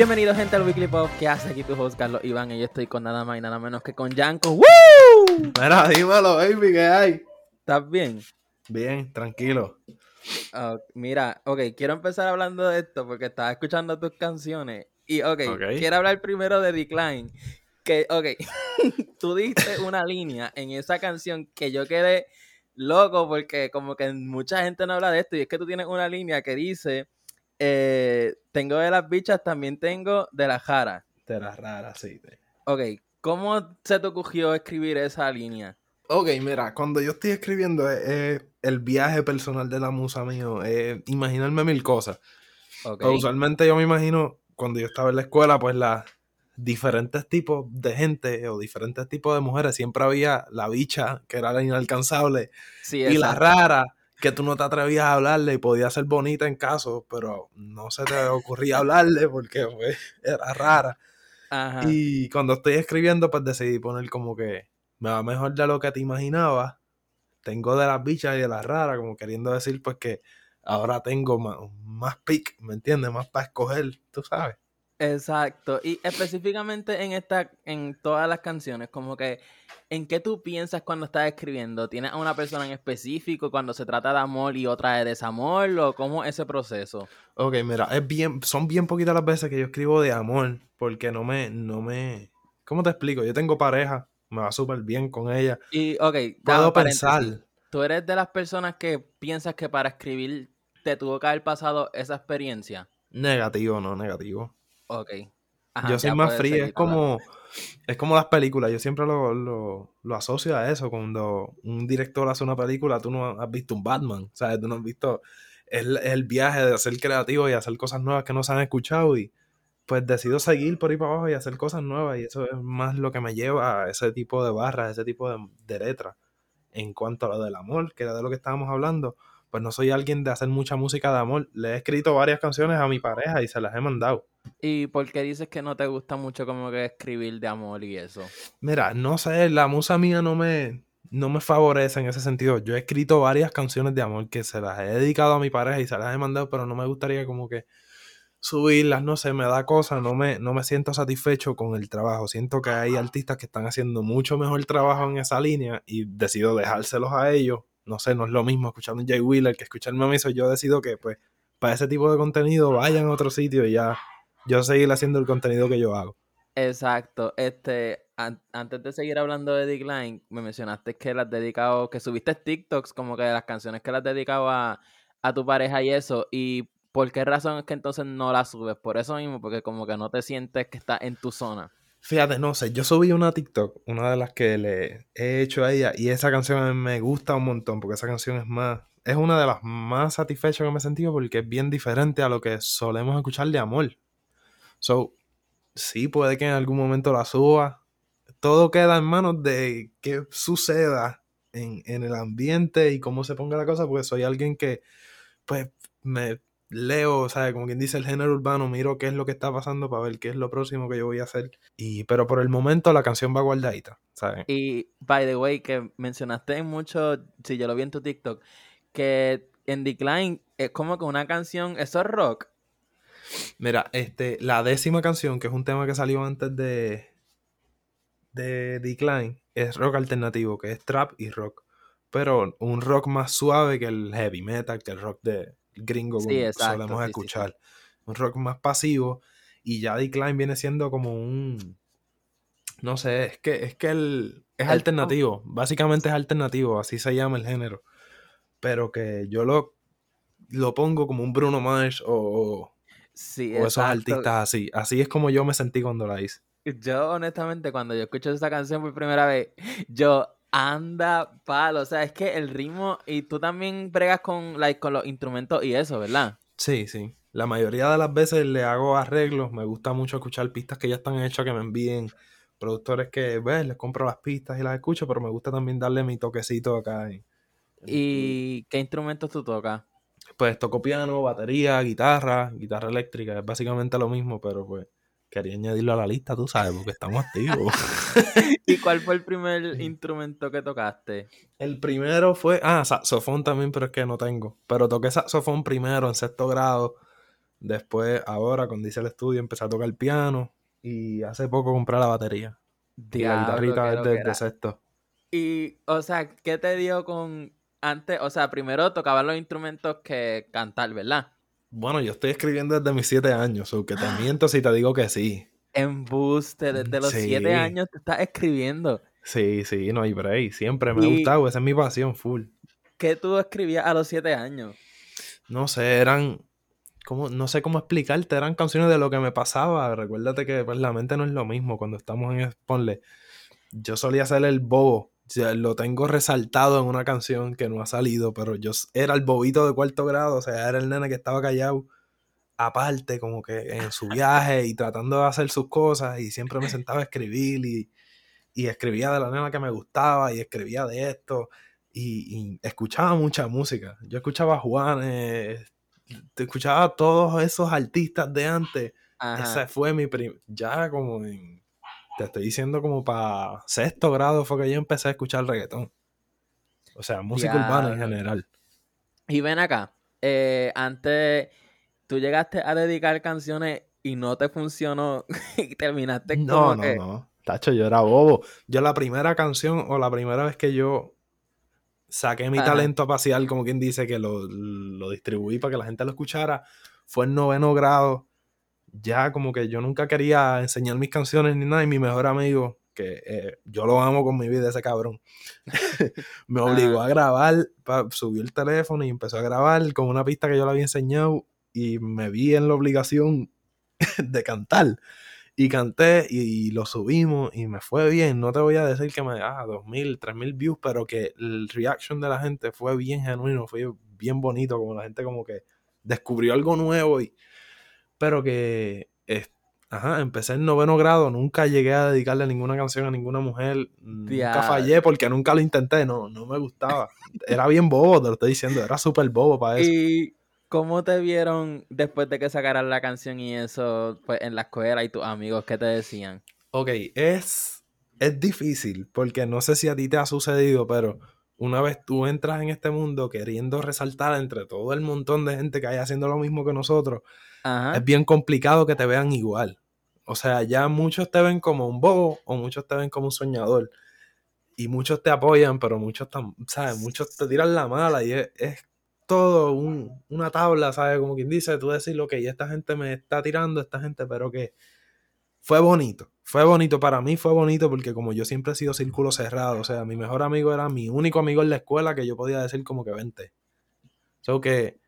Bienvenidos gente al Weekly Pop, que hace aquí tu host Carlos Iván y yo estoy con nada más y nada menos que con Yanko. ¡Woo! Mira, dímelo, baby, ¿qué hay? ¿Estás bien? Bien, tranquilo. Mira, ok, quiero empezar hablando de esto porque estaba escuchando tus canciones y, ok, Ok. quiero hablar primero de Decline. Que, ok, tú diste una línea en esa canción que yo quedé loco porque como que mucha gente no habla de esto y es que tú tienes una línea que dice, eh, tengo de las bichas, también tengo de la jara. Te la rara, sí. te- Ok, ¿cómo se te ocurrió escribir esa línea? Ok, mira, cuando yo estoy escribiendo eh, eh, el viaje personal de la musa mío, eh, imaginarme mil cosas. Ok, Pero usualmente yo me imagino, cuando yo estaba en la escuela, pues las diferentes tipos de gente o diferentes tipos de mujeres, siempre había la bicha, que era la inalcanzable, sí, y la rara, que tú no te atrevías a hablarle y podía ser bonita en caso, pero no se te ocurría hablarle porque pues, era rara. Ajá. Y cuando estoy escribiendo, pues decidí poner como que me va mejor de lo que te imaginabas. Tengo de las bichas y de las raras, como queriendo decir pues que ahora tengo más, más pick, ¿me entiendes? Más para escoger, tú sabes. Exacto. Y específicamente en esta, en todas las canciones, como que, ¿en qué tú piensas cuando estás escribiendo? ¿Tienes a una persona en específico cuando se trata de amor y otra de desamor? ¿O cómo es ese proceso? Ok, mira, es bien, son bien poquitas las veces que yo escribo de amor, porque no me, no me, ¿cómo te explico? Yo tengo pareja, me va súper bien con ella. Y, ok, Puedo pensar, ¿Tú eres de las personas que piensas que para escribir te tuvo que haber pasado esa experiencia? negativo, no negativo. Ok. Ajá, yo soy más frío, es como, es como las películas, yo siempre lo, lo, lo asocio a eso, cuando un director hace una película, tú no has visto un Batman, ¿sabes? Tú no has visto, el- el viaje de ser creativo y hacer cosas nuevas que no se han escuchado y pues decido seguir por ahí para abajo y hacer cosas nuevas y eso es más lo que me lleva a ese tipo de barras, ese tipo de, de letras. En cuanto a lo del amor, que era de lo que estábamos hablando, pues no soy alguien de hacer mucha música de amor, le he escrito varias canciones a mi pareja y se las he mandado. ¿Y por qué dices que no te gusta mucho como que escribir de amor y eso? Mira, no sé, la musa mía no me, no me favorece en ese sentido. Yo he escrito varias canciones de amor que se las he dedicado a mi pareja y se las he mandado, pero no me gustaría como que subirlas, no sé, me da cosa, no me, no me siento satisfecho con el trabajo. Siento que hay artistas que están haciendo mucho mejor trabajo en esa línea y decido dejárselos a ellos. No sé, no es lo mismo escuchar un Jay Wheeler que escucharme a mí, yo decido que pues para ese tipo de contenido vayan a otro sitio y ya yo seguir haciendo el contenido que yo hago. Exacto. Este, an- antes de seguir hablando de Decline, me mencionaste que las dedicado, que subiste TikToks como que de las canciones que las dedicado a, a tu pareja y eso. ¿Y por qué razón es que entonces no las subes? Por eso mismo, porque como que no te sientes que estás en tu zona. Fíjate, no sé, yo subí una TikTok, una de las que le he hecho a ella, y esa canción a mí me gusta un montón, porque esa canción es más, es una de las más satisfechas que me he sentido, porque es bien diferente a lo que solemos escuchar de amor. So, sí, puede que en algún momento la suba. Todo queda en manos de qué suceda en, en el ambiente y cómo se ponga la cosa, porque soy alguien que, pues, me leo, sea, como quien dice el género urbano, miro qué es lo que está pasando para ver qué es lo próximo que yo voy a hacer. Y, pero por el momento la canción va guardadita, ¿sabes? Y, by the way, que mencionaste en mucho, si yo lo vi en tu TikTok, que en Decline es como que una canción, eso es rock. Mira, este, la décima canción, que es un tema que salió antes de, de Decline, es rock alternativo, que es trap y rock. Pero un rock más suave que el heavy metal, que el rock de gringo Sí, como exacto, solemos sí, sí, sí. escuchar. Un rock más pasivo. Y ya Decline viene siendo como un. No sé, es que, es que el, es El- alternativo. Básicamente es alternativo, así se llama el género. Pero que yo lo, lo pongo como un Bruno Mars o- Sí, o esos artistas así. Así es como yo me sentí cuando la hice. Yo, honestamente, cuando yo escucho esa canción por primera vez, yo anda palo. O sea, es que el ritmo. Y tú también bregas con, like, con los instrumentos y eso, ¿verdad? Sí, sí. La mayoría de las veces le hago arreglos. Me gusta mucho escuchar pistas que ya están hechas, que me envíen productores que, ves, les compro las pistas y las escucho, pero me gusta también darle mi toquecito acá. ¿Y qué instrumentos tú tocas? Pues toco piano, batería, guitarra, guitarra eléctrica. Es básicamente lo mismo, pero pues quería añadirlo a la lista, tú sabes, porque estamos activos. ¿Y cuál fue el primer instrumento que tocaste? El primero fue, ah, saxofón también, pero es que no tengo. Pero toqué saxofón primero en sexto grado. Después, ahora, cuando hice el estudio, empecé a tocar el piano. Y hace poco compré la batería. y la guitarrita es de, de sexto. Y, o sea, ¿qué te dio con antes? O sea, primero tocaban los instrumentos que cantar, ¿verdad? Bueno, yo estoy escribiendo desde mis siete años, o que te miento si te digo que sí. Embuste, desde los siete años te estás escribiendo. Sí, sí, no hay break. Siempre me ha gustado, esa es mi pasión full. ¿Qué tú escribías a los siete años? No sé, eran. Como, no sé cómo explicarte, eran canciones de lo que me pasaba. Recuérdate que pues, la mente no es lo mismo cuando estamos en. Ponle. Yo solía ser el bobo. Lo tengo resaltado en una canción que no ha salido, pero yo era el bobito de cuarto grado, o sea, era el nene que estaba callado aparte, como que en su viaje y tratando de hacer sus cosas y siempre me sentaba a escribir y, escribía de la nena que me gustaba y escribía de esto y, escuchaba mucha música. Yo escuchaba a Juanes, escuchaba a todos esos artistas de antes. Ese fue mi ya como en, te estoy diciendo como para sexto grado fue que yo empecé a escuchar reggaetón. O sea, música urbana en general. Y ven acá, eh, antes tú llegaste a dedicar canciones y no te funcionó y terminaste no, no, No, Tacho, yo era bobo. Yo la primera canción o la primera vez que yo saqué mi talento a pasear, como quien dice, que lo, distribuí para que la gente lo escuchara, fue en noveno grado. Ya como que yo nunca quería enseñar mis canciones ni nada y mi mejor amigo, que eh, yo lo amo con mi vida, ese cabrón, me obligó a grabar, subió el teléfono y empezó a grabar con una pista que yo le había enseñado y me vi en la obligación de cantar. Y canté y, lo subimos y me fue bien. No te voy a decir que me ah, 2000, 3000 views, pero que el reaction de la gente fue bien genuino, fue bien bonito, como la gente como que descubrió algo nuevo y pero que ajá, empecé en noveno grado, nunca llegué a dedicarle ninguna canción a ninguna mujer, nunca fallé porque nunca lo intenté, no, no me gustaba. Era bien bobo, te lo estoy diciendo, era súper bobo para eso. ¿Cómo te vieron después de que sacaran la canción y eso pues, en la escuela y tus amigos? ¿Qué te decían? Ok, es, es difícil porque no sé si a ti te ha sucedido, pero una vez tú entras en este mundo queriendo resaltar entre todo el montón de gente que hay haciendo lo mismo que nosotros, es bien complicado que te vean igual. O sea, ya muchos te ven como un bobo o muchos te ven como un soñador. Y muchos te apoyan, pero muchos, ¿sabes? Muchos te tiran la mala y es, es todo una tabla, ¿sabes? Como quien dice, tú decir, ok, esta gente me está tirando, esta gente, pero que fue bonito. Fue bonito para mí, fue bonito porque como yo siempre he sido círculo cerrado, o sea, mi mejor amigo era mi único amigo en la escuela que yo podía decir como que vente. So que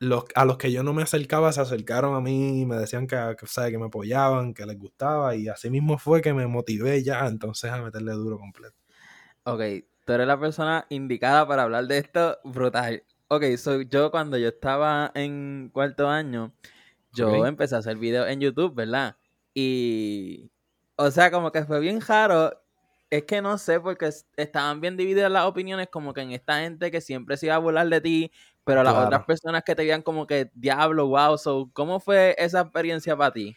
los, a los que yo no me acercaba se acercaron a mí y me decían que, que, que me apoyaban, que les gustaba y así mismo fue que me motivé ya entonces a meterle duro completo. Ok, tú eres la persona indicada para hablar de esto brutal. Ok, so yo cuando yo estaba en cuarto año, yo empecé a hacer videos en YouTube, ¿verdad? Y, o sea, como que fue bien raro. Es que no sé, porque estaban bien divididas las opiniones, como que en esta gente que siempre se iba a burlar de ti, pero las otras personas que te veían como que, diablo, wow, so, ¿cómo fue esa experiencia para ti?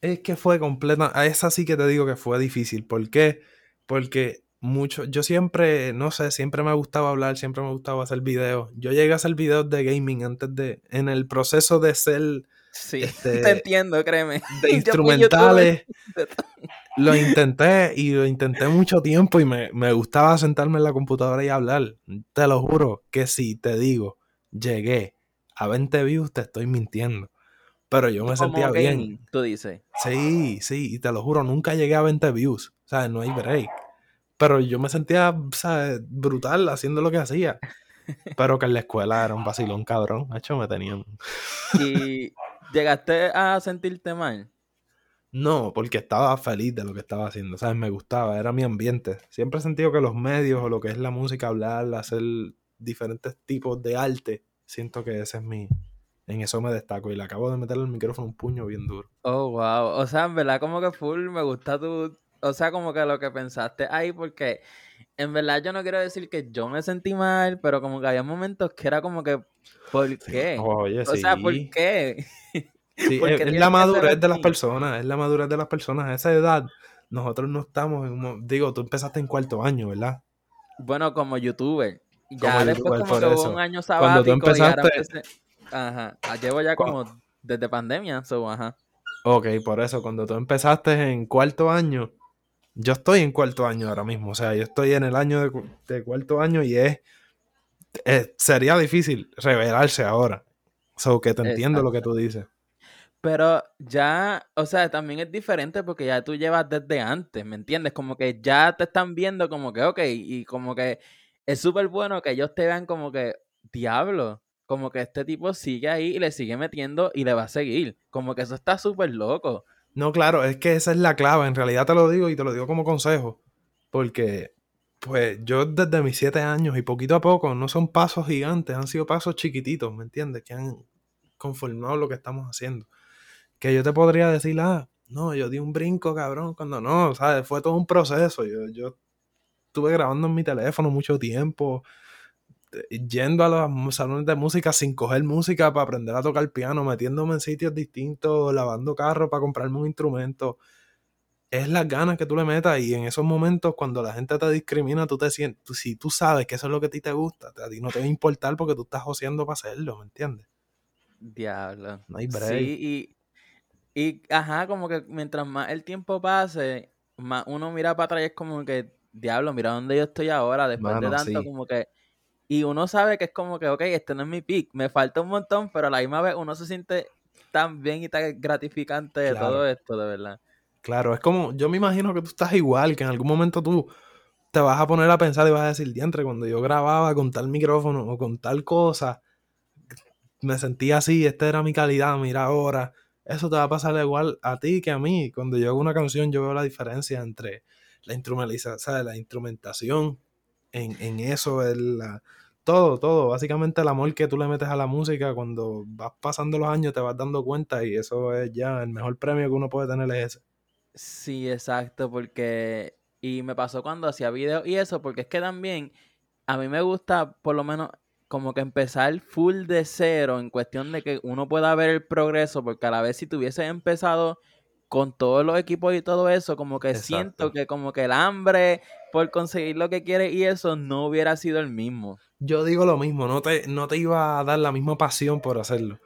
Es que fue completa, a esa sí que te digo que fue difícil. ¿Por qué? Porque mucho, yo siempre, no sé, siempre me gustaba hablar, siempre me gustaba hacer videos. Yo llegué a hacer videos de gaming antes de, en el proceso de ser... Sí, este, te entiendo, créeme. De instrumentales. lo intenté y lo intenté mucho tiempo y me, me, gustaba sentarme en la computadora y hablar. Te lo juro que si te digo, llegué a 20 views, te estoy mintiendo. Pero yo me sentía bien. Tú dices. Sí, sí, y te lo juro, nunca llegué a 20 views. O sea, no hay break. Pero yo me sentía, ¿sabes? Brutal haciendo lo que hacía. Pero que en la escuela era un vacilón cabrón. De hecho, me tenían. ¿Y llegaste a sentirte mal? No, porque estaba feliz de lo que estaba haciendo, ¿sabes? Me gustaba, era mi ambiente. Siempre he sentido que los medios o lo que es la música, hablar, hacer diferentes tipos de arte, siento que ese es mi... En eso me destaco y le acabo de meterle el micrófono un puño bien duro. Oh, wow. O sea, en verdad como que full me gusta tu, o sea, como que lo que pensaste ahí, porque en verdad yo no quiero decir que yo me sentí mal, pero como que había momentos que era como que, ¿por qué? Oye, o sea, ¿por qué? Sí, es, la madurez de las personas, es la madurez de las personas. A esa edad, nosotros no estamos en digo, tú empezaste en cuarto año, ¿verdad? Bueno, como youtuber. Ya después como que hubo un año sabático Cuando tú empezaste... y ahora ajá, llevo ya como desde pandemia, so, ajá. Ok, por eso, cuando tú empezaste en cuarto año, yo estoy en cuarto año ahora mismo, o sea, yo estoy en el año de, de cuarto año y es, es, sería difícil revelarse ahora. So que te entiendo lo que tú dices. Pero ya, o sea, también es diferente porque ya tú llevas desde antes, ¿me entiendes? Como que ya te están viendo como que, ok, y como que es súper bueno que ellos te vean como que, diablo, como que este tipo sigue ahí y le sigue metiendo y le va a seguir. Como que eso está súper loco. No, claro, es que esa es la clave. En realidad te lo digo y te lo digo como consejo. Porque, pues, yo desde mis siete años y poquito a poco, no son pasos gigantes, han sido pasos chiquititos, ¿me entiendes? Que han conformado lo que estamos haciendo. Que yo te podría decir, ah, no, yo di un brinco, cabrón, cuando no, ¿sabes? Fue todo un proceso. Yo, yo estuve grabando en mi teléfono mucho tiempo, yendo a los salones de música sin coger música para aprender a tocar piano, metiéndome en sitios distintos, lavando carros para comprarme un instrumento. Es las ganas que tú le metas y en esos momentos cuando la gente te discrimina, tú te sientes, si tú sabes que eso es lo que a ti te gusta, a ti no te va a importar porque tú estás joseando para hacerlo, ¿me entiendes? Diablo. No hay break. Sí, y, y, ajá, como que mientras más el tiempo pase, más uno mira para atrás y es como que, diablo, mira dónde yo estoy ahora, después de tanto, como que y uno sabe que es como que, ok, este no es mi pick, me falta un montón, pero a la misma vez uno se siente tan bien y tan gratificante de todo esto, de verdad. Claro, es como, yo me imagino que tú estás igual, que en algún momento tú te vas a poner a pensar y vas a decir, diantre, cuando yo grababa con tal micrófono o con tal cosa, me sentía así, esta era mi calidad, mira ahora. Eso te va a pasar igual a ti que a mí. Cuando yo hago una canción, yo veo la diferencia entre la instrumentalización, la instrumentación en, en eso, el, todo, todo. Básicamente el amor que tú le metes a la música cuando vas pasando los años te vas dando cuenta y eso es ya el mejor premio que uno puede tener es ese. Sí, exacto, porque... Y me pasó cuando hacía videos y eso, porque es que también a mí me gusta por lo menos como que empezar full de cero en cuestión de que uno pueda ver el progreso, porque a la vez si tuviese empezado con todos los equipos y todo eso, como que siento que como que el hambre por conseguir lo que quiere y eso no hubiera sido el mismo. Yo digo lo mismo, no te, no te iba a dar la misma pasión por hacerlo.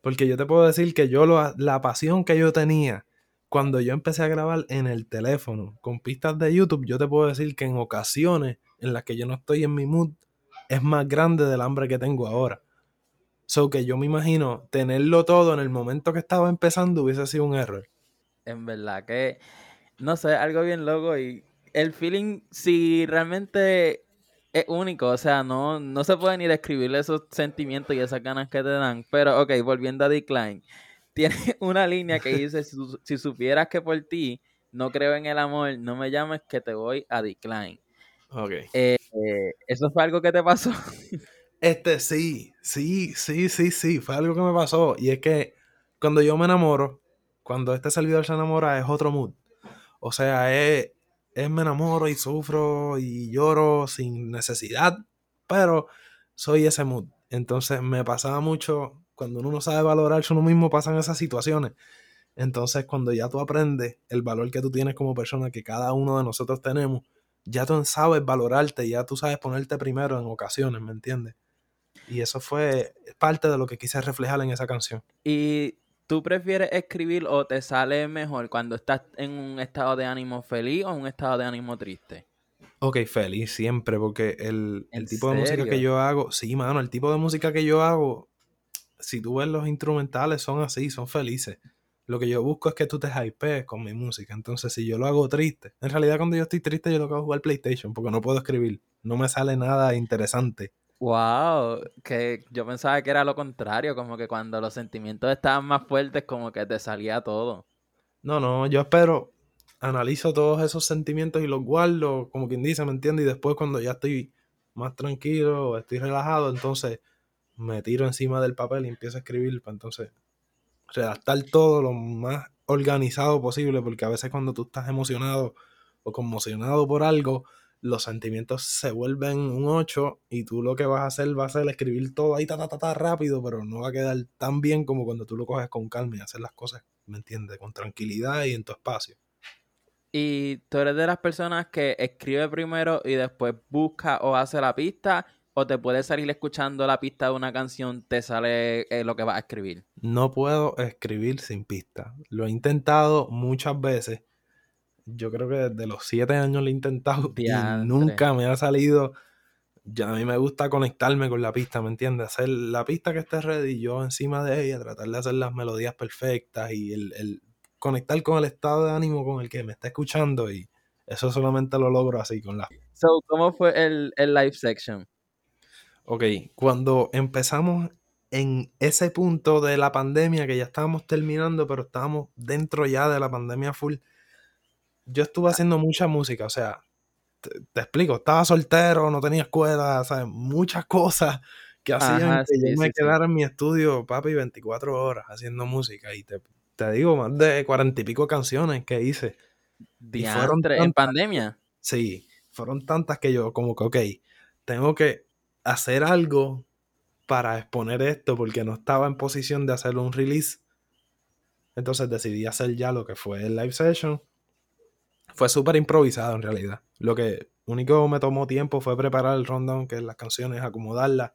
Porque yo te puedo decir que yo lo, la pasión que yo tenía cuando yo empecé a grabar en el teléfono con pistas de YouTube, yo te puedo decir que en ocasiones en las que yo no estoy en mi mood es más grande del hambre que tengo ahora. So que yo me imagino tenerlo todo en el momento que estaba empezando hubiese sido un error en verdad que, no sé, algo bien loco y el feeling, si realmente es único, o sea, no, no se puede ni describir esos sentimientos y esas ganas que te dan, pero ok, volviendo a Decline, tiene una línea que dice, si, supieras que por ti no creo en el amor, no me llames que te voy a Decline. Ok. Eh, eh, ¿Eso fue algo que te pasó? Este sí, sí, sí, sí, sí, fue algo que me pasó. Y es que cuando yo me enamoro, cuando este servidor se enamora es otro mood. O sea, es, es me enamoro y sufro y lloro sin necesidad, pero soy ese mood. Entonces me pasaba mucho, cuando uno no sabe valorarse uno mismo, pasan esas situaciones. Entonces cuando ya tú aprendes el valor que tú tienes como persona, que cada uno de nosotros tenemos, ya tú sabes valorarte, ya tú sabes ponerte primero en ocasiones, ¿me entiendes? Y eso fue parte de lo que quise reflejar en esa canción. Y ¿Tú prefieres escribir o te sale mejor cuando estás en un estado de ánimo feliz o un estado de ánimo triste? Ok, feliz siempre, porque el, tipo de música que yo hago, sí, mano, el tipo de música que yo hago, si tú ves los instrumentales, son así, son felices. Lo que yo busco es que tú te hypees con mi música. Entonces, si yo lo hago triste, en realidad cuando yo estoy triste, yo lo que hago es jugar PlayStation, porque no puedo escribir. No me sale nada interesante. Wow, que yo pensaba que era lo contrario, como que cuando los sentimientos estaban más fuertes, como que te salía todo. No, no, yo espero, analizo todos esos sentimientos y los guardo, como quien dice, ¿me entiendes? Y después cuando ya estoy más tranquilo, estoy relajado, entonces me tiro encima del papel y empiezo a escribir para entonces redactar todo lo más organizado posible, porque a veces cuando tú estás emocionado o conmocionado por algo, los sentimientos se vuelven un 8 y tú lo que vas a hacer va a ser escribir todo ahí ta, ta, ta, rápido, pero no va a quedar tan bien como cuando tú lo coges con calma y hacer las cosas, ¿me entiendes? Con tranquilidad y en tu espacio. ¿Y tú eres de las personas que escribe primero y después busca o hace la pista? o te puedes salir escuchando la pista de una canción, te sale eh, lo que vas a escribir? No puedo escribir sin pista. Lo he intentado muchas veces. Yo creo que desde los siete años lo he intentado y nunca me ha salido. Ya a mí me gusta conectarme con la pista, ¿me entiendes? Hacer la pista que esté ready, yo encima de ella, tratar de hacer las melodías perfectas y el, el conectar con el estado de ánimo con el que me está escuchando y eso solamente lo logro así con la... So, ¿cómo fue el, el live section? Ok, cuando empezamos en ese punto de la pandemia, que ya estábamos terminando, pero estábamos dentro ya de la pandemia full, yo estuve haciendo mucha música, o sea, te, explico, estaba soltero, no tenía escuela, ¿sabes? Muchas cosas que hacían que yo me quedara en mi estudio, papi, 24 horas haciendo música. Y te, te digo, más de cuarenta y pico canciones que hice. fueron en pandemia. Sí, fueron tantas que yo como que, ok, tengo que hacer algo para exponer esto porque no estaba en posición de hacer un release. Entonces decidí hacer ya lo que fue el live session. Fue súper improvisado en realidad. Lo que único me tomó tiempo fue preparar el rundown, que es las canciones, acomodarlas,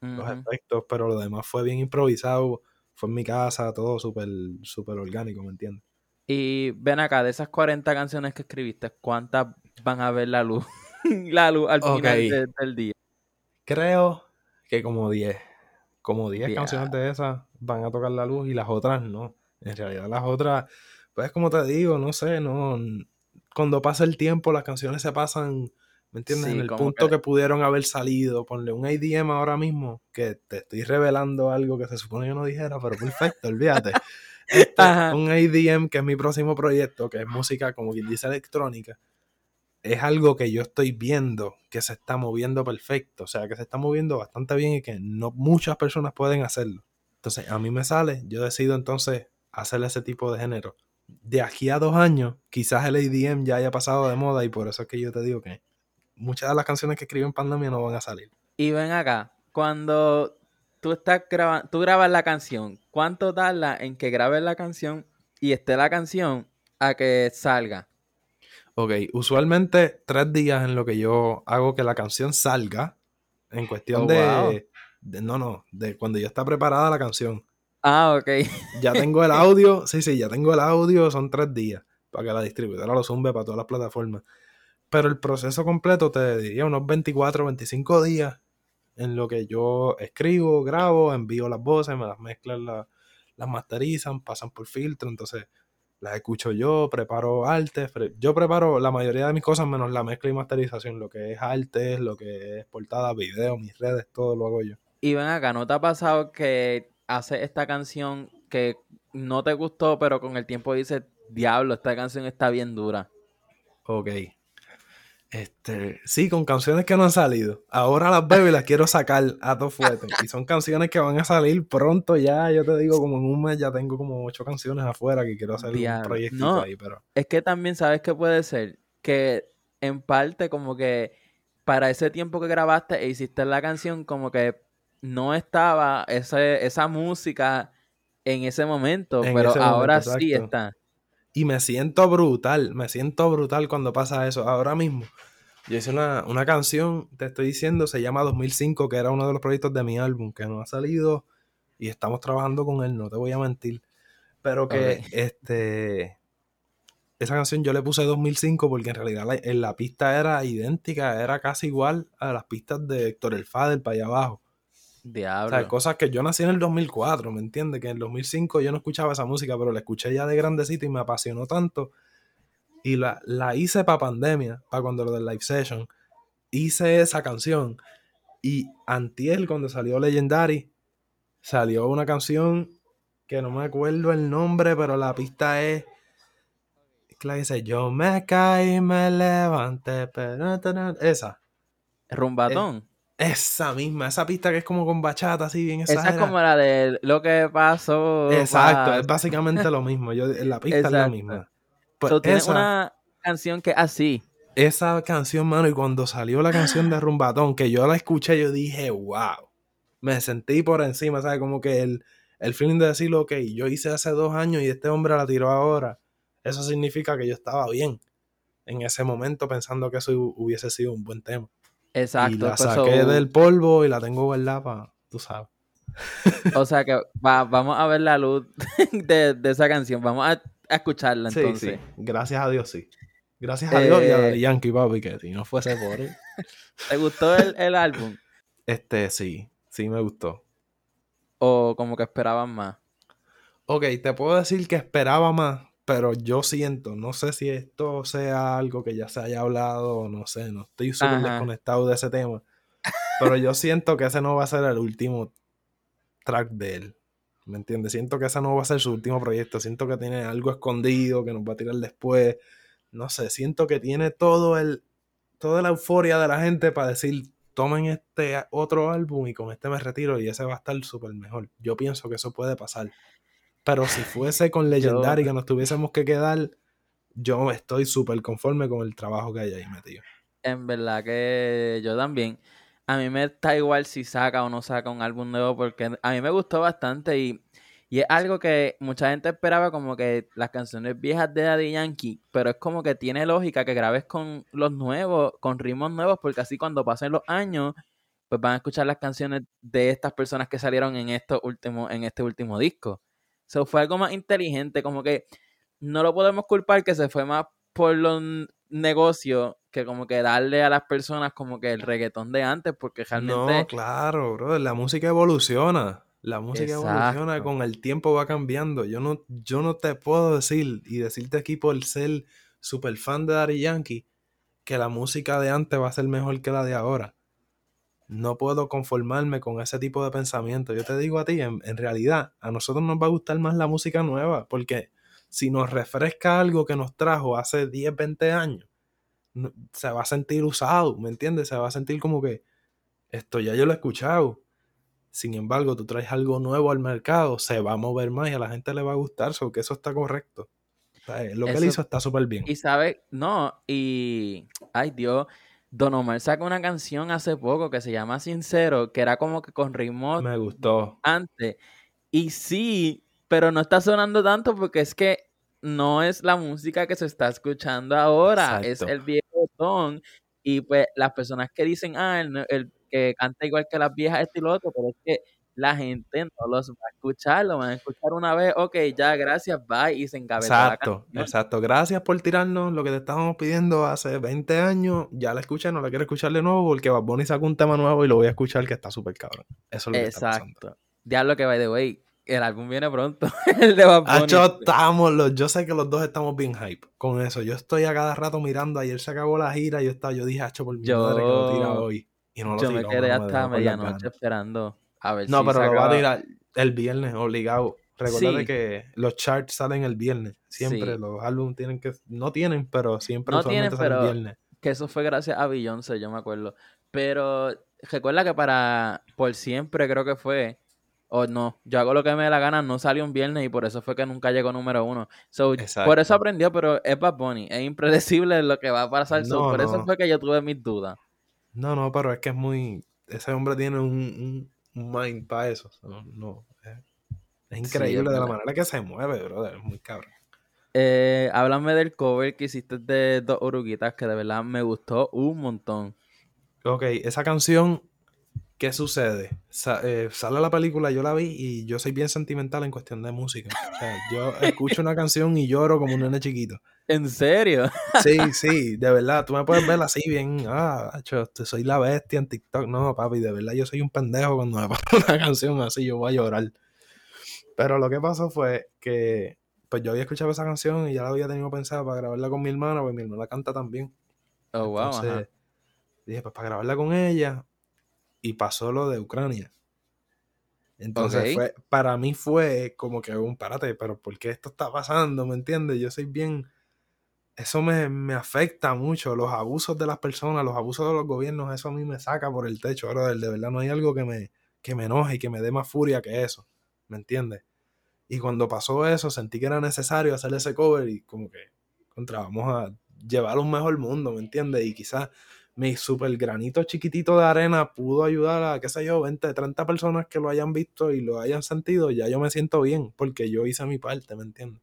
los efectos, pero lo demás fue bien improvisado. Fue en mi casa, todo súper super orgánico, ¿me entiendes? Y ven acá, de esas 40 canciones que escribiste, ¿cuántas van a ver la luz? la luz al final del día. Creo que como 10. Como 10 canciones de esas van a tocar la luz y las otras no. En realidad las otras, pues como te digo, no sé, no cuando pasa el tiempo las canciones se pasan, ¿me entiendes? en el punto que... pudieron haber salido. Ponle un IDM ahora mismo que te estoy revelando algo que se supone que no dijera, pero perfecto, olvídate. Este, un IDM que es mi próximo proyecto, que es música como quien dice electrónica es algo que yo estoy viendo que se está moviendo perfecto, o sea, que se está moviendo bastante bien y que no muchas personas pueden hacerlo. Entonces, a mí me sale, yo decido entonces hacer ese tipo de género. De aquí a dos años, quizás el ADM ya haya pasado de moda y por eso es que yo te digo que muchas de las canciones que escribo en pandemia no van a salir. Y ven acá, cuando tú estás grabando, tú grabas la canción, ¿cuánto tarda en que grabes la canción y esté la canción a que salga? Ok, usualmente tres días en lo que yo hago que la canción salga. En cuestión oh, de, No, no, de cuando ya está preparada la canción. Ah, ok. Ya tengo el audio. sí, sí, ya tengo el audio. Son tres días para que la distribuidora lo zumbe para todas las plataformas. Pero el proceso completo te diría unos 24, 25 días en lo que yo escribo, grabo, envío las voces, me las mezclan, las masterizan, pasan por filtro. Entonces, las escucho yo, preparo arte, yo preparo la mayoría de mis cosas menos la mezcla y masterización, lo que es arte, lo que es portada, video, mis redes, todo lo hago yo. Y ven acá, ¿no te ha pasado que haces esta canción que no te gustó, pero con el tiempo dices, diablo, esta canción está bien dura? Ok. Este, sí, con canciones que no han salido. Ahora las veo y las quiero sacar a todo fuerte. Y son canciones que van a salir pronto ya. Yo te digo, como en un mes ya tengo como ocho canciones afuera que quiero hacer un proyectito ahí. Pero... Es que también sabes que puede ser que en parte como que para ese tiempo que grabaste e hiciste la canción, como que no estaba ese, esa música en ese momento, pero ahora sí está. Y me siento brutal, me siento brutal cuando pasa eso. Ahora mismo, yo hice una, canción, te estoy diciendo, se llama 2005, que era uno de los proyectos de mi álbum, que no ha salido y estamos trabajando con él, no te voy a mentir. Pero que este esa canción yo le puse 2005 porque en realidad la, en la pista era idéntica, era casi igual a las pistas de Héctor El Fader para allá abajo. Diablo. O sea, cosas que yo nací en el 2004, ¿me entiendes? Que en el 2005 yo no escuchaba esa música, pero la escuché ya de grandecito y me apasionó tanto. Y la, la hice para pandemia, para cuando lo del live session. Hice esa canción. Y Antiel, cuando salió Legendary, salió una canción que no me acuerdo el nombre, pero la pista es. La dice: Yo me caí, me levanté, pero. Esa. Rumbatón. Esa misma, esa pista que es como con bachata, así bien exagerada. Esa es como la de lo que pasó. Exacto, es básicamente lo mismo. Yo, la pista es la misma. Pues tienes una canción que es así. Esa canción, mano, y cuando salió la canción de Rumbatón, que yo la escuché, yo dije, wow. Me sentí por encima, ¿sabes? Como que el, el feeling de decir, ok, yo hice hace dos años y este hombre la tiró ahora. Eso significa que yo estaba bien en ese momento pensando que eso hubiese sido un buen tema. Exacto. Y la pues, saqué del polvo y la tengo guardada para, tú sabes. O sea que va- vamos a ver la luz de, de esa canción. Vamos a, a escucharla Sí, entonces. sí. Gracias a Dios, sí. Gracias a Dios y a Eh, Yankee, papi, que si no fuese por él. ¿Te gustó el, el álbum? Este, sí. Sí me gustó. ¿O como que esperaban más? Ok, te puedo decir que esperaba más, pero yo siento, no sé si esto sea algo que ya se haya hablado, no sé, no estoy súper desconectado de ese tema, pero yo siento que ese no va a ser el último track de él, ¿me entiendes? Siento que ese no va a ser su último proyecto, siento que tiene algo escondido que nos va a tirar después, no sé, siento que tiene todo el, toda la euforia de la gente para decir, tomen este otro álbum y con este me retiro y ese va a estar súper mejor. Yo pienso que eso puede pasar. Pero si fuese con Legendary que nos tuviésemos que quedar, yo estoy súper conforme con el trabajo que hay ahí metido. En verdad que yo también. A mí me está igual si saca o no saca un álbum nuevo porque a mí me gustó bastante y, y es algo que mucha gente esperaba como que las canciones viejas de Daddy Yankee, pero es como que tiene lógica que grabes con los nuevos, con ritmos nuevos, porque así cuando pasen los años, pues van a escuchar las canciones de estas personas que salieron en estos últimos, en este último disco. So fue algo más inteligente, como que no lo podemos culpar que se fue más por los negocios que como que darle a las personas como que el reggaetón de antes, porque realmente No, claro, bro. La música evoluciona. La música evoluciona con el tiempo va cambiando. Yo no, yo no te puedo decir y decirte aquí por ser super fan de Daddy Yankee que la música de antes va a ser mejor que la de ahora. No puedo conformarme con ese tipo de pensamiento. Yo te digo a ti, en, en realidad, a nosotros nos va a gustar más la música nueva, porque si nos refresca algo que nos trajo hace 10, 20 años, no- se va a sentir usado, ¿me entiendes? Se va a sentir como que esto ya yo lo he escuchado. Sin embargo, tú traes algo nuevo al mercado, se va a mover más y a la gente le va a gustar, so que eso está correcto. O sea, lo que él Eso- hizo está súper bien. Y sabe, no, y ay Dios, Don Omar sacó una canción hace poco que se llama Sincero, que era como que con ritmo Me gustó. antes. Y sí, pero no está sonando tanto porque es que no es la música que se está escuchando ahora, es el viejo ton. Y pues las personas que dicen, ah, el, el que canta igual que las viejas, esto y lo otro, pero es que la gente no los va a escuchar, lo van a escuchar una vez, ok, ya, gracias, bye, y se encabezó la Exacto, exacto. Gracias por tirarnos lo que te estábamos pidiendo hace 20 años. Ya la escuché, no la quiero escuchar de nuevo porque Bad Bunny sacó un tema nuevo y lo voy a escuchar que está súper cabrón. Eso es lo que está pasando. Exacto. Diablo que, by the way, el álbum viene pronto, el de Bad Bunny. Hacho, estamos los, yo sé que los dos estamos bien hype con eso. Yo estoy a cada rato mirando. Ayer se acabó la gira. Yo estaba, yo dije, hacho, por mi Yo- madre que lo tira hoy. Y no lo Yo me quedé hasta medianoche esperando a ver No, si pero lo va a tirar el viernes, obligado. Recuerda Sí. que los charts salen el viernes. Siempre Sí. los álbumes tienen que. No tienen, pero siempre No tienen, salen el viernes. Que eso fue gracias a Beyoncé, yo me acuerdo. Pero recuerda que para Por Siempre creo que fue, o no, yo hago lo que me dé la gana, no salió un viernes y por eso fue que nunca llegó número uno. So, por eso aprendió, pero es Bad Bunny, es impredecible lo que va a pasar. so, No, por eso fue que yo tuve mis dudas. No, no, pero es que es muy. Ese hombre tiene un mind para eso. No, no, es, es increíble de la verdad. manera que se mueve, brother. Es muy cabrón. Eh, háblame del cover que hiciste de Dos Oruguitas, que de verdad me gustó un montón. Ok, esa canción, ¿qué sucede? Sa- eh, sale la película, yo la vi y yo soy bien sentimental en cuestión de música. O sea, yo escucho una canción y lloro como un nene chiquito. ¿En serio? Sí, sí, de verdad, tú me puedes ver así bien, ah, te soy la bestia en TikTok. No, papi, de verdad yo soy un pendejo cuando me pasa una canción así, yo voy a llorar. Pero lo que pasó fue que, pues yo había escuchado esa canción y ya la había tenido pensada para grabarla con mi hermana, porque mi hermana canta también. Oh, wow. Entonces, ajá. dije, pues para grabarla con ella, y pasó lo de Ucrania. Entonces, Ok. fue, para mí fue como que un parate, pero ¿por qué esto está pasando? ¿Me entiendes? Yo soy bien. Eso me, me afecta mucho, los abusos de las personas, los abusos de los gobiernos, eso a mí me saca por el techo, brother. De verdad, no hay algo que me, que me enoje y que me dé más furia que eso, ¿me entiendes? Y cuando pasó eso, sentí que era necesario hacer ese cover y como que, contra, vamos a llevar un mejor mundo, ¿me entiendes? Y quizás mi super granito chiquitito de arena pudo ayudar a, qué sé yo, 20, 30 personas que lo hayan visto y lo hayan sentido, ya yo me siento bien, porque yo hice mi parte, ¿me entiendes?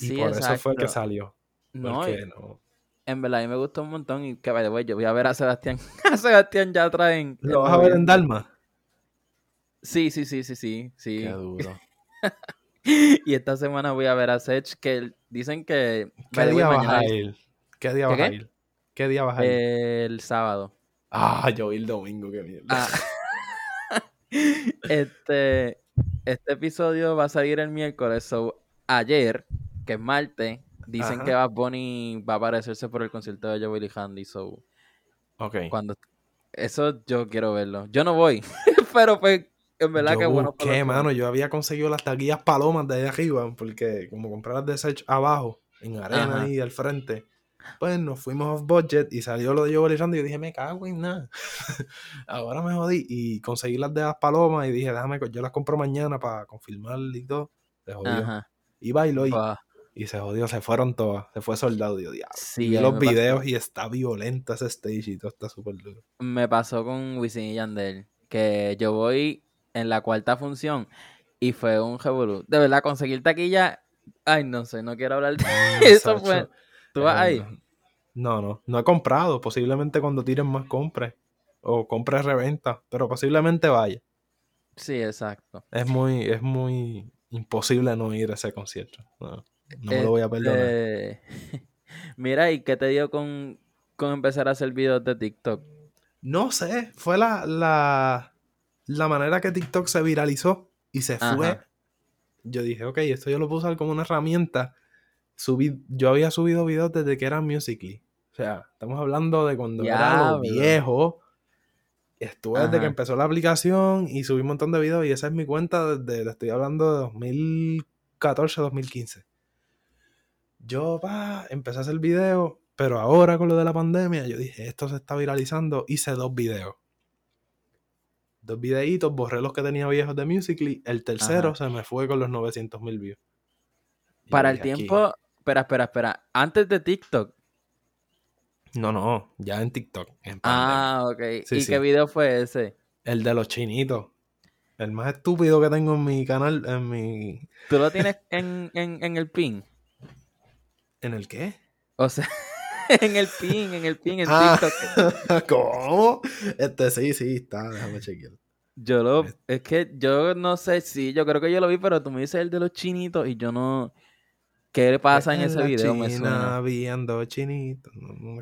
Y Sí, por eso fue que salió. No, y- no. en verdad a mí me gustó un montón y que vaya, yo voy a ver a Sebastián. a Sebastián ya traen. ¿Lo vas a ver en Dalma? Sí, sí, sí, sí, sí. sí. Qué duro. y esta semana voy a ver a Sech que dicen que. ¿Qué día vas a ir? ¿Qué día vas a ir? ¿Qué día vas a ir? El sábado. Ah, yo vi el domingo, qué mierda. Ah. este, este episodio va a salir el miércoles. So, ayer, que es martes, dicen que Bad Bunny va a aparecerse por el concierto de Joe Willy Handy. So, ok. Cuando, eso yo quiero verlo. Yo no voy, pero pues en verdad que bueno. ¿Qué, mano? Yo había conseguido las taquillas palomas de ahí arriba, porque como comprar las de abajo, en arena ahí al frente, pues nos fuimos off budget y salió lo de Joe y yo dije, me cago en nada. Ahora me jodí y conseguí las de las palomas y dije, déjame, yo las compro mañana para confirmar y todo. Se jodió. Y bailo y, y se jodió, se fueron todas, se fue soldado, Dios, diablo. Sí, y los videos y está violenta ese stage y todo está súper duro. Me pasó con Wisin y Yandel, que yo voy en la cuarta función y fue un revolú. De verdad, conseguir taquilla, ay, no sé, no quiero hablar de eso. Fue, ¿Tú vas ahí? No, no, no he comprado. Posiblemente cuando tiren más compres o compres reventa, pero posiblemente vaya. Sí, exacto. Es muy, es muy imposible no ir a ese concierto. No, me lo voy a perdonar. Este, mira, ¿y qué te dio con, con empezar a hacer videos de TikTok? No sé, fue la, la, la manera que TikTok se viralizó y se fue. Yo dije, ok, esto yo lo puedo usar como una herramienta. Subí, yo había subido videos desde que era Musically. O sea, estamos hablando de cuando era viejo. Estuve desde que empezó la aplicación y subí un montón de videos y esa es mi cuenta desde, estoy hablando de 2014, 2015. Yo, pa, empecé a hacer videos, pero ahora con lo de la pandemia, yo dije, esto se está viralizando, hice dos videos dos videitos, borré los que tenía viejos de Musically, el tercero se me fue con los 900 mil views. Para el tiempo, espera, espera, espera, antes de TikTok. No, no, ya en TikTok. ah, ok. ¿Y qué video fue ese? El de los chinitos. El más estúpido que tengo en mi canal, en mi... ¿Tú lo tienes en, en el pin? ¿En el qué? O sea... en el pin, en el pin, en ah, TikTok. ¿Cómo? Este sí, sí, está, déjame chequear. Yo lo, es que yo no sé si, yo creo que yo lo vi, pero tú me dices el de los chinitos y yo no. ¿Qué le pasa en, ese video? me suena. viendo chinitos.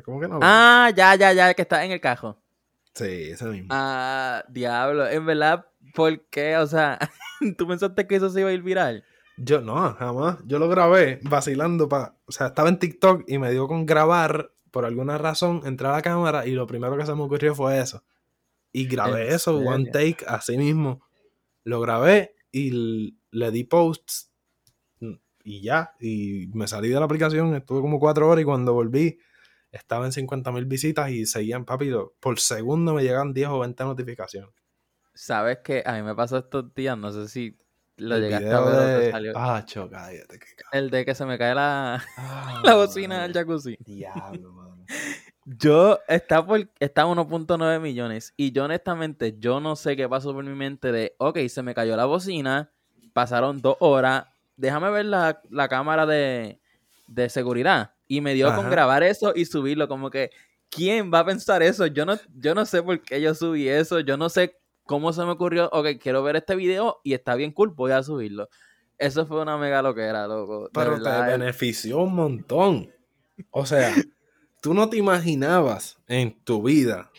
¿Cómo que no? Ah, ya, ya, ya, que está en el cajo. Sí, ese mismo. Ah, diablo. En verdad, ¿por qué? O sea, ¿tú pensaste que eso se iba a ir viral? Yo no, jamás. Yo lo grabé vacilando para. O sea, estaba en TikTok y me dio con grabar. Por alguna razón, entré a la cámara y lo primero que se me ocurrió fue eso. Y grabé eso, one take, así mismo. Lo grabé y le di posts y ya. Y me salí de la aplicación, estuve como cuatro horas y cuando volví estaba en 50 mil visitas y seguían, papi, por segundo me llegan 10 o 20 notificaciones. Sabes que a mí me pasó estos días, no sé si lo llegaste a ver de... salió. Ah, cállate. El de que se me cae la, ah, la bocina del jacuzzi. Diablo, mano. Yo está por está 1.9 millones y yo honestamente yo no sé qué pasó por mi mente de, ok, se me cayó la bocina, pasaron dos horas, déjame ver la, la cámara de, de, seguridad y me dio con grabar eso y subirlo como que, ¿quién va a pensar eso? Yo no, yo no sé por qué yo subí eso, yo no sé cómo se me ocurrió, ok, quiero ver este video y está bien cool, voy a subirlo. Eso fue una mega loquera, loco. Pero te benefició un montón. O sea, tú no te imaginabas en tu vida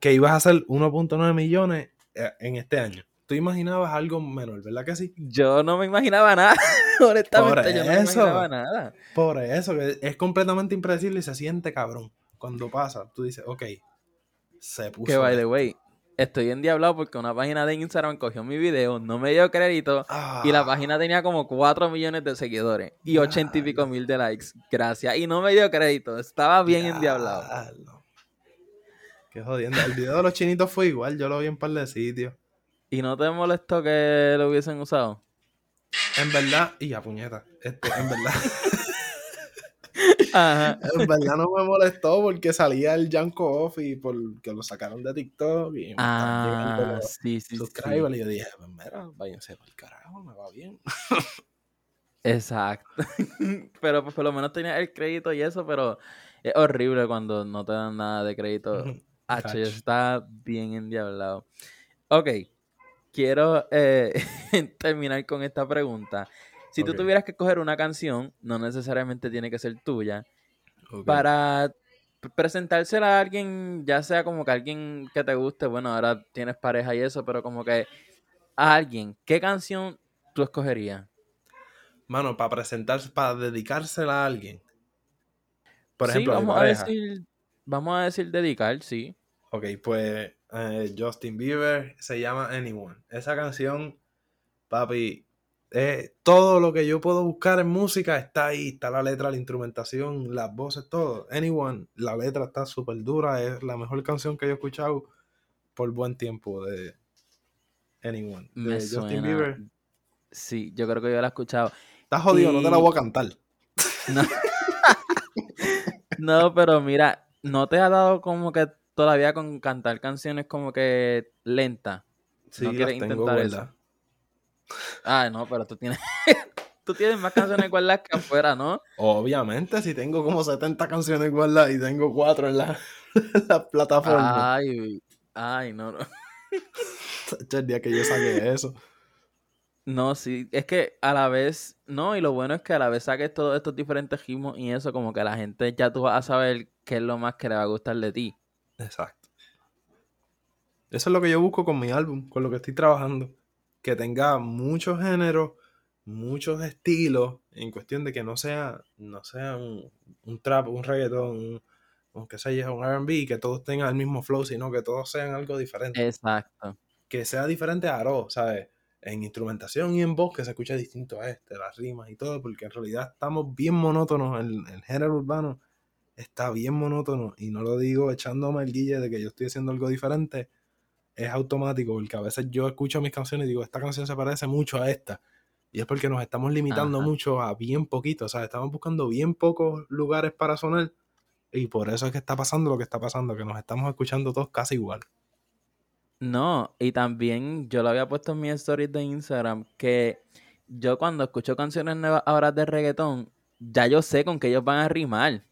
que ibas a hacer 1.9 millones eh, en este año. Tú imaginabas algo menor, ¿verdad que sí? Yo no me imaginaba nada. Honestamente, yo no me imaginaba nada. Por eso, que es completamente impredecible y se siente cabrón. Cuando pasa, tú dices, ok, se puso. Que by the way, estoy endiablado porque una página de Instagram cogió mi video, no me dio crédito y la ah. página tenía como 4 millones de seguidores y 80 y pico mil de likes. Gracias. Y no me dio crédito, estaba bien endiablado. Qué jodiendo. El video de los chinitos fue igual, yo lo vi en un par de sitios. ¿Y no te molestó que lo hubiesen usado? En verdad, y a puñeta, este, en verdad. En verdad no me molestó porque salía el Janko Off y porque lo sacaron de TikTok y ah, sí, sí, y yo dije, pues mira, váyanse por el carajo, me va bien. Exacto. pero pues por lo menos tenía el crédito y eso, pero es horrible cuando no te dan nada de crédito. H, está bien endiablado. Ok, quiero eh, terminar con esta pregunta. Si tú tuvieras que coger una canción, no necesariamente tiene que ser tuya, para presentársela a alguien, ya sea como que alguien que te guste, bueno, ahora tienes pareja y eso, pero como que a alguien, ¿qué canción tú escogerías? Mano, para presentarse, para dedicársela a alguien. Por ejemplo, a vamos a pareja. decir, vamos a decir dedicar, sí. Ok, pues eh, Justin Bieber se llama Anyone. Esa canción, papi, eh, todo lo que yo puedo buscar en música está ahí. Está la letra, la instrumentación, las voces, todo. Anyone, la letra está súper dura. Es la mejor canción que yo he escuchado por buen tiempo de Anyone. De Me Justin suena. Bieber. Sí, yo creo que yo la he escuchado. Estás jodido, no te la voy a cantar. No. No, pero mira, ¿no te ha dado como que todavía con cantar canciones como que lentas? Sí, ¿No quieres intentar eso? Ah, no, pero tú tienes, tú tienes más canciones guardadas que afuera, ¿no? Obviamente, si tengo como 70 canciones guardadas y tengo 4 en la, la plataforma. Ay, ay, no, no. El día que yo saqué eso. No, sí, es que a la vez, no, y lo bueno es que a la vez saques todos estos diferentes ritmos y eso, como que la gente ya tú vas a saber qué es lo más que le va a gustar de ti. Exacto. Eso es lo que yo busco con mi álbum, con lo que estoy trabajando. Que tenga muchos géneros, muchos estilos, en cuestión de que no sea, no sea un, un trap, un reggaeton, un, aunque sea un RB, que todos tengan el mismo flow, sino que todos sean algo diferente. Exacto. que sea diferente a Aro, ¿sabes? En instrumentación y en voz, que se escuche distinto a este, las rimas y todo, porque en realidad estamos bien monótonos. El, el género urbano está bien monótono, y no lo digo echándome el guille de que yo estoy haciendo algo diferente, es automático, porque a veces yo escucho mis canciones y digo, esta canción se parece mucho a esta. Y es porque nos estamos limitando Ajá. mucho a bien poquito, o sea, estamos buscando bien pocos lugares para sonar. Y por eso es que está pasando lo que está pasando, que nos estamos escuchando todos casi igual. No, y también yo lo había puesto en mis stories de Instagram que yo cuando escucho canciones nuevas ahora de reggaetón, ya yo sé con qué ellos van a rimar.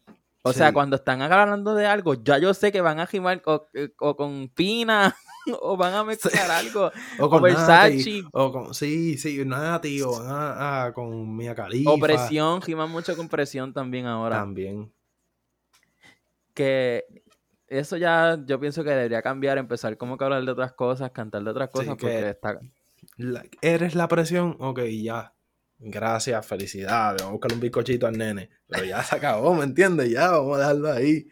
O sea, cuando están hablando de algo, ya yo sé que van a rimar o, eh, o con Pina o van a mezclar algo. O con Versace. Nati, o con, sí, sí, Nati, o van a- a- con Mia Khalifa. O presión, riman mucho con presión también ahora. También. Que eso ya yo pienso que debería cambiar, empezar como que a hablar de otras cosas, cantar de otras cosas, que- porque está... La- ¿Eres la presión? Ok, ya. Gracias, felicidades. Vamos a buscar un bizcochito al nene. Pero ya se acabó, ¿me entiendes? Ya, vamos a dejarlo ahí.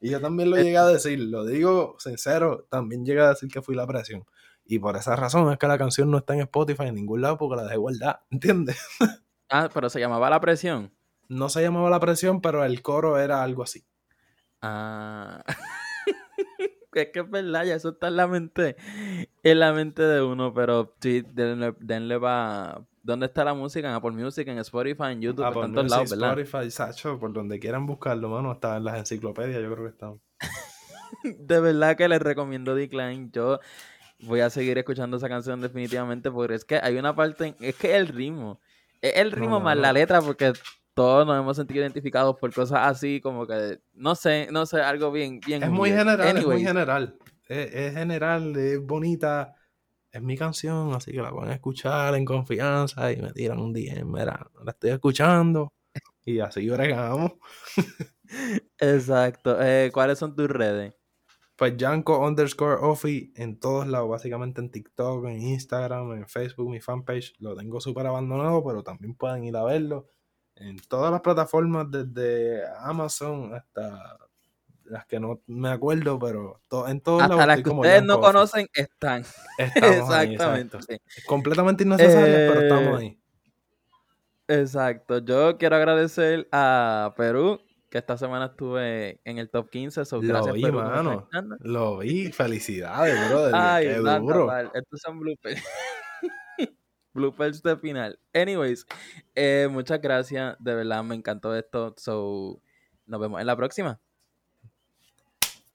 Y yo también lo llegué a decir, lo digo sincero, también llegué a decir que fui la presión. Y por esa razón es que la canción no está en Spotify en ningún lado porque la dejé guardada, ¿entiendes? Ah, pero se llamaba La Presión. No se llamaba la presión, pero el coro era algo así. Ah. es que es verdad, ya eso está en la mente, en la mente de uno, pero sí, denle, denle pa- ¿Dónde está la música? En Apple Music, en Spotify, en YouTube, Apple en todos Music, lados, ¿verdad? Spotify, Sacho, por donde quieran buscarlo, mano, hasta en las enciclopedias yo creo que están. De verdad que les recomiendo Decline. Yo voy a seguir escuchando esa canción definitivamente porque es que hay una parte, en- es que el ritmo, es el ritmo más no. la letra porque todos nos hemos sentido identificados por cosas así como que, no sé, no sé, algo bien, bien Es muy general, es muy general. Es, es general, es bonita. Es mi canción, así que la a escuchar en confianza y me tiran un DM. Mira, la estoy escuchando. Y así bregamos. Exacto. Eh, ¿Cuáles son tus redes? Pues Yanko underscore Offi en todos lados, básicamente en TikTok, en Instagram, en Facebook, mi fanpage. Lo tengo súper abandonado, pero también pueden ir a verlo. En todas las plataformas, desde Amazon hasta las que no me acuerdo, pero to- en todos lados Hasta las que ustedes no conocen están. Estamos ahí, Exactamente. Completamente innecesarias, pero Eh, estamos ahí. Exacto. Yo quiero agradecer a Perú, que esta semana estuve en el top 15. So, Lo gracias, vi, Perú, mano. Lo vi. Felicidades, brother. Ay, Qué anda, duro. mal. Estos son bloopers. bloopers de final. Anyways, eh, muchas gracias. De verdad, me encantó esto. So, nos vemos en la próxima.